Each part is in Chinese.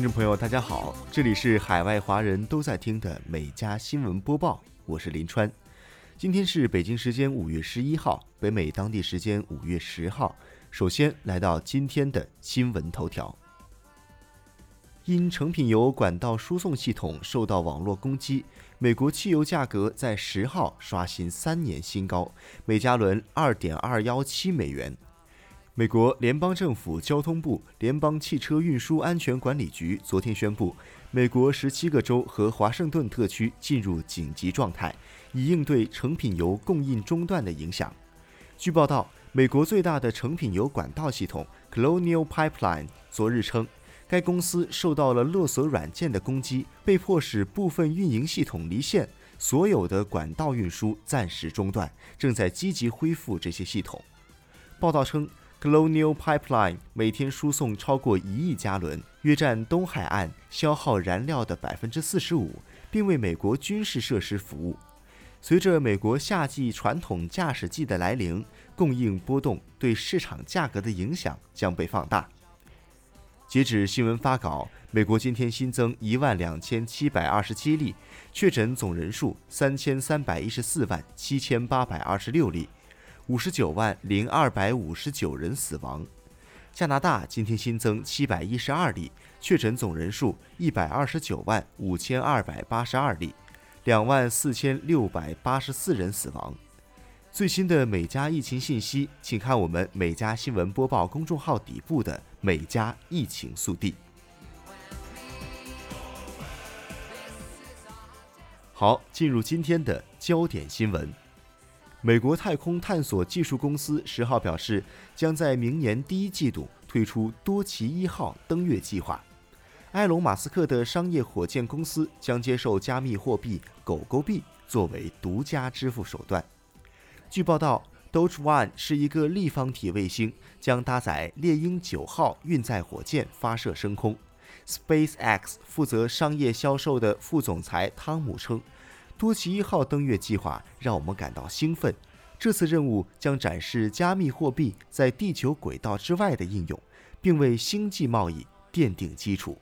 听众朋友，大家好，这里是海外华人都在听的美加新闻播报，我是林川。今天是北京时间五月十一号，北美当地时间五月十号。首先来到今天的新闻头条。因成品油管道输送系统受到网络攻击，美国汽油价格在十号刷新三年新高，每加仑二点二幺七美元。美国联邦政府交通部联邦汽车运输安全管理局昨天宣布，美国十七个州和华盛顿特区进入紧急状态，以应对成品油供应中断的影响。据报道，美国最大的成品油管道系统 Colonial Pipeline 昨日称，该公司受到了勒索软件的攻击，被迫使部分运营系统离线，所有的管道运输暂时中断，正在积极恢复这些系统。报道称。Colonial Pipeline 每天输送超过一亿加仑，约占东海岸消耗燃料的百分之四十五，并为美国军事设施服务。随着美国夏季传统驾驶季的来临，供应波动对市场价格的影响将被放大。截止新闻发稿，美国今天新增一万两千七百二十七例确诊，总人数三千三百一十四万七千八百二十六例。五十九万零二百五十九人死亡。加拿大今天新增七百一十二例确诊，总人数一百二十九万五千二百八十二例，两万四千六百八十四人死亡。最新的美加疫情信息，请看我们美加新闻播报公众号底部的美加疫情速递。好，进入今天的焦点新闻。美国太空探索技术公司十号表示，将在明年第一季度推出多奇一号登月计划。埃隆·马斯克的商业火箭公司将接受加密货币狗狗币作为独家支付手段。据报道，Doge One 是一个立方体卫星，将搭载猎鹰九号运载火箭发射升空。SpaceX 负责商业销售的副总裁汤姆称。多奇一号登月计划让我们感到兴奋。这次任务将展示加密货币在地球轨道之外的应用，并为星际贸易奠定基础。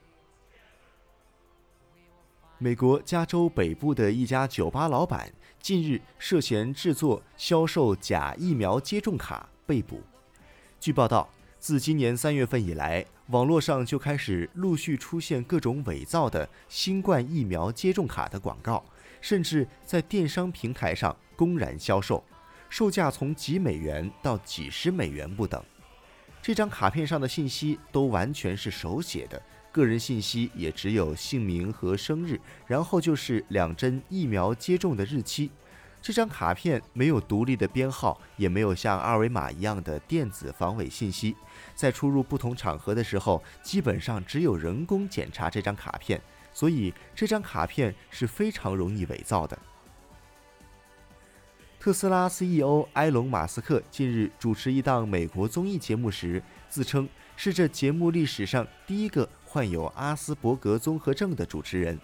美国加州北部的一家酒吧老板近日涉嫌制作、销售假疫苗接种卡被捕。据报道，自今年三月份以来，网络上就开始陆续出现各种伪造的新冠疫苗接种卡的广告。甚至在电商平台上公然销售，售价从几美元到几十美元不等。这张卡片上的信息都完全是手写的，个人信息也只有姓名和生日，然后就是两针疫苗接种的日期。这张卡片没有独立的编号，也没有像二维码一样的电子防伪信息。在出入不同场合的时候，基本上只有人工检查这张卡片。所以这张卡片是非常容易伪造的。特斯拉 CEO 埃隆·马斯克近日主持一档美国综艺节目时，自称是这节目历史上第一个患有阿斯伯格综合症的主持人。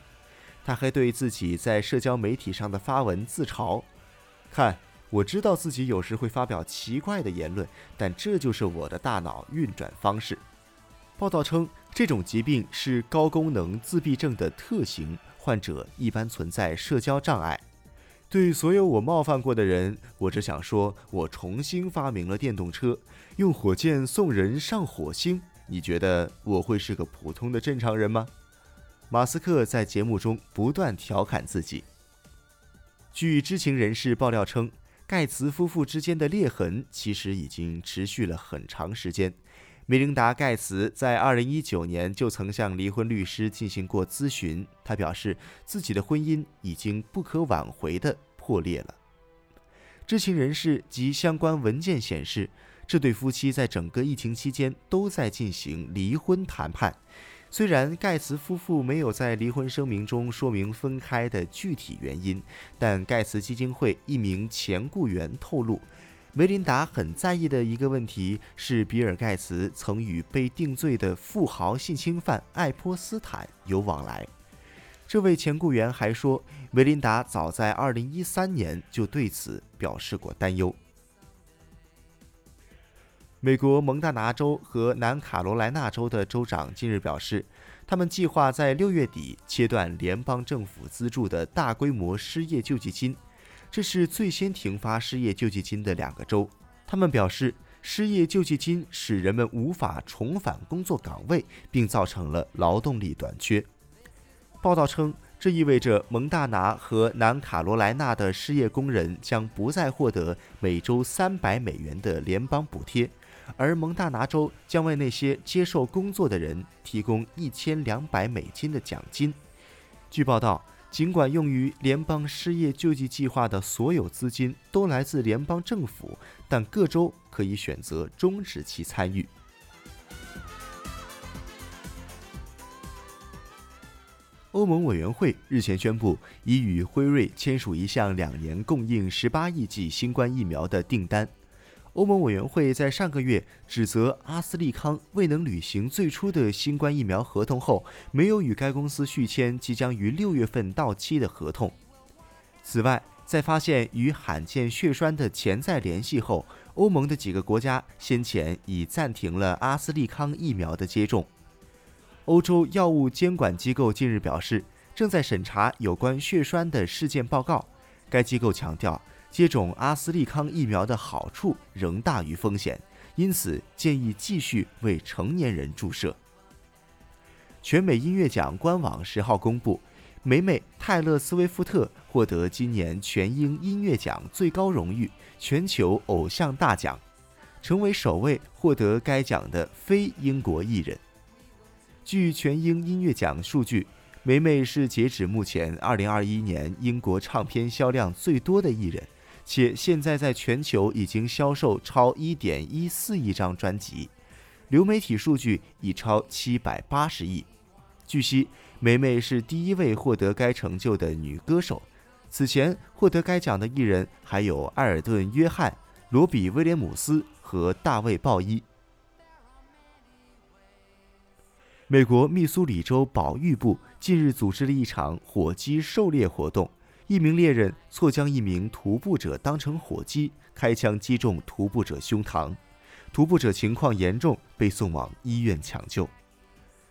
他还对自己在社交媒体上的发文自嘲：“看，我知道自己有时会发表奇怪的言论，但这就是我的大脑运转方式。”报道称。这种疾病是高功能自闭症的特型，患者一般存在社交障碍。对所有我冒犯过的人，我只想说，我重新发明了电动车，用火箭送人上火星。你觉得我会是个普通的正常人吗？马斯克在节目中不断调侃自己。据知情人士爆料称，盖茨夫妇之间的裂痕其实已经持续了很长时间。梅琳达·盖茨在2019年就曾向离婚律师进行过咨询，他表示自己的婚姻已经不可挽回地破裂了。知情人士及相关文件显示，这对夫妻在整个疫情期间都在进行离婚谈判。虽然盖茨夫妇没有在离婚声明中说明分开的具体原因，但盖茨基金会一名前雇员透露。梅琳达很在意的一个问题是，比尔·盖茨曾与被定罪的富豪性侵犯爱泼斯坦有往来。这位前雇员还说，梅琳达早在2013年就对此表示过担忧。美国蒙大拿州和南卡罗来纳州的州长近日表示，他们计划在六月底切断联邦政府资助的大规模失业救济金。这是最先停发失业救济金的两个州。他们表示，失业救济金使人们无法重返工作岗位，并造成了劳动力短缺。报道称，这意味着蒙大拿和南卡罗来纳的失业工人将不再获得每周三百美元的联邦补贴，而蒙大拿州将为那些接受工作的人提供一千两百美金的奖金。据报道。尽管用于联邦失业救济计划的所有资金都来自联邦政府，但各州可以选择终止其参与。欧盟委员会日前宣布，已与辉瑞签署一项两年供应十八亿剂新冠疫苗的订单。欧盟委员会在上个月指责阿斯利康未能履行最初的新冠疫苗合同后，没有与该公司续签即将于六月份到期的合同。此外，在发现与罕见血栓的潜在联系后，欧盟的几个国家先前已暂停了阿斯利康疫苗的接种。欧洲药物监管机构近日表示，正在审查有关血栓的事件报告。该机构强调。接种阿斯利康疫苗的好处仍大于风险，因此建议继续为成年人注射。全美音乐奖官网十号公布，美美泰勒·斯威夫特获得今年全英音乐奖最高荣誉——全球偶像大奖，成为首位获得该奖的非英国艺人。据全英音乐奖数据，美美是截止目前二零二一年英国唱片销量最多的艺人。且现在在全球已经销售超一点一四亿张专辑，流媒体数据已超七百八十亿。据悉，梅梅是第一位获得该成就的女歌手。此前获得该奖的艺人还有埃尔顿·约翰、罗比·威廉姆斯和大卫·鲍伊。美国密苏里州保育部近日组织了一场火鸡狩猎活动。一名猎人错将一名徒步者当成火鸡，开枪击中徒步者胸膛，徒步者情况严重，被送往医院抢救。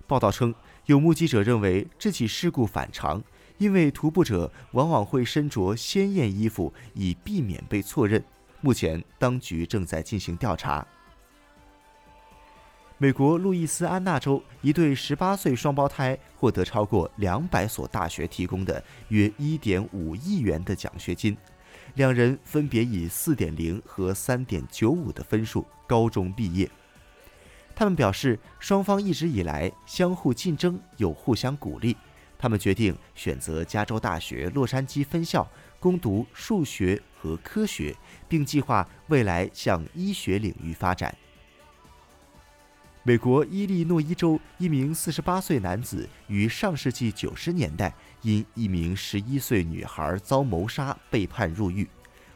报道称，有目击者认为这起事故反常，因为徒步者往往会身着鲜艳衣服，以避免被错认。目前，当局正在进行调查。美国路易斯安那州一对十八岁双胞胎获得超过两百所大学提供的约一点五亿元的奖学金，两人分别以四点零和三点九五的分数高中毕业。他们表示，双方一直以来相互竞争又互相鼓励。他们决定选择加州大学洛杉矶分校攻读数学和科学，并计划未来向医学领域发展。美国伊利诺伊州一名48岁男子于上世纪90年代因一名11岁女孩遭谋杀被判入狱，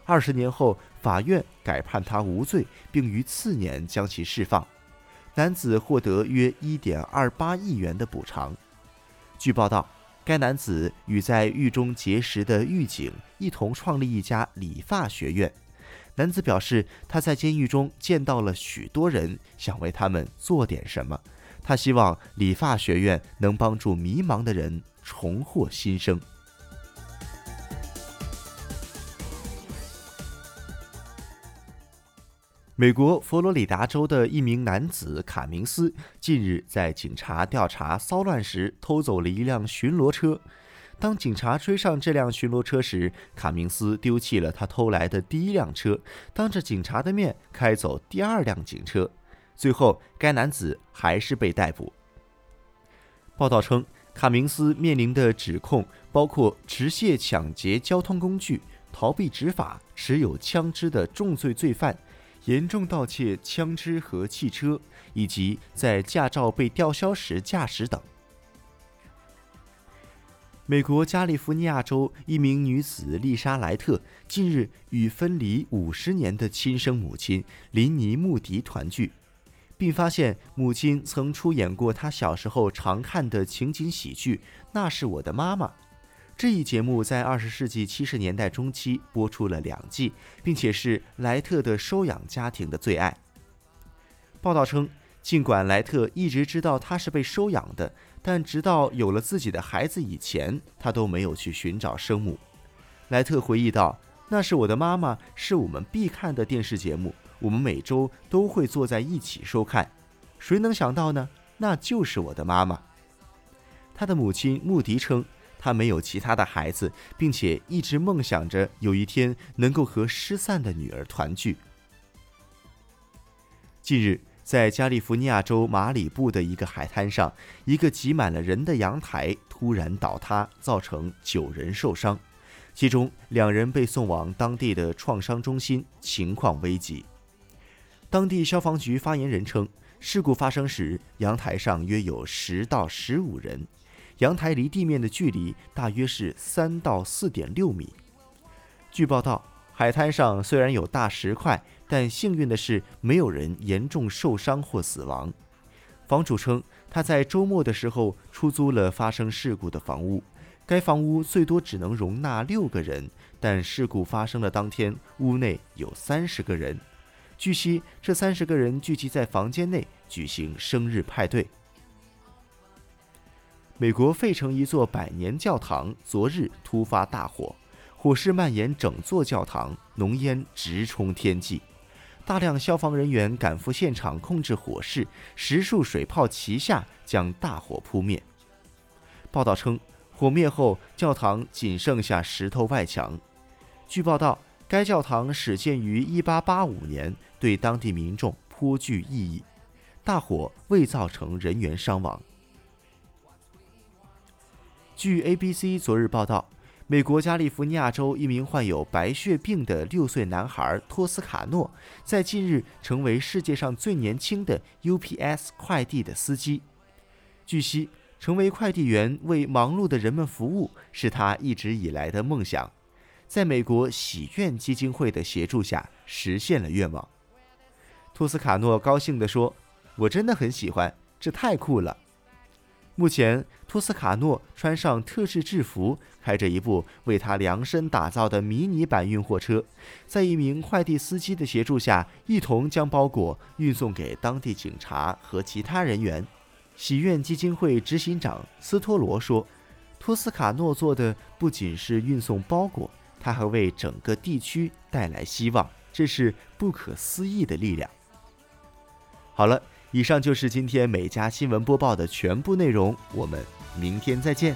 二十年后，法院改判他无罪，并于次年将其释放。男子获得约1.28亿元的补偿。据报道，该男子与在狱中结识的狱警一同创立一家理发学院。男子表示，他在监狱中见到了许多人，想为他们做点什么。他希望理发学院能帮助迷茫的人重获新生。美国佛罗里达州的一名男子卡明斯近日在警察调查骚乱时偷走了一辆巡逻车。当警察追上这辆巡逻车时，卡明斯丢弃了他偷来的第一辆车，当着警察的面开走第二辆警车。最后，该男子还是被逮捕。报道称，卡明斯面临的指控包括持械抢劫交通工具、逃避执法、持有枪支的重罪罪犯、严重盗窃枪支和汽车，以及在驾照被吊销时驾驶等。美国加利福尼亚州一名女子丽莎莱特近日与分离五十年的亲生母亲林尼穆迪团聚，并发现母亲曾出演过她小时候常看的情景喜剧《那是我的妈妈》。这一节目在二十世纪七十年代中期播出了两季，并且是莱特的收养家庭的最爱。报道称，尽管莱特一直知道他是被收养的，但直到有了自己的孩子以前，他都没有去寻找生母。莱特回忆道：“那是我的妈妈，是我们必看的电视节目，我们每周都会坐在一起收看。谁能想到呢？那就是我的妈妈。”他的母亲穆迪称，他没有其他的孩子，并且一直梦想着有一天能够和失散的女儿团聚。近日，在加利福尼亚州马里布的一个海滩上，一个挤满了人的阳台突然倒塌，造成九人受伤，其中两人被送往当地的创伤中心，情况危急。当地消防局发言人称，事故发生时，阳台上约有十到十五人，阳台离地面的距离大约是三到四点六米。据报道。海滩上虽然有大石块，但幸运的是没有人严重受伤或死亡。房主称，他在周末的时候出租了发生事故的房屋，该房屋最多只能容纳六个人，但事故发生的当天，屋内有三十个人。据悉，这三十个人聚集在房间内举行生日派对。美国费城一座百年教堂昨日突发大火。火势蔓延整座教堂，浓烟直冲天际，大量消防人员赶赴现场控制火势，十数水炮齐下将大火扑灭。报道称，火灭后教堂仅剩下石头外墙。据报道，该教堂始建于1885年，对当地民众颇具意义。大火未造成人员伤亡。据 ABC 昨日报道。美国加利福尼亚州一名患有白血病的六岁男孩托斯卡诺，在近日成为世界上最年轻的 UPS 快递的司机。据悉，成为快递员为忙碌的人们服务是他一直以来的梦想，在美国喜愿基金会的协助下实现了愿望。托斯卡诺高兴地说：“我真的很喜欢，这太酷了。”目前，托斯卡诺穿上特制制服，开着一部为他量身打造的迷你版运货车，在一名快递司机的协助下，一同将包裹运送给当地警察和其他人员。喜愿基金会执行长斯托罗说：“托斯卡诺做的不仅是运送包裹，他还为整个地区带来希望，这是不可思议的力量。”好了。以上就是今天美家新闻播报的全部内容，我们明天再见。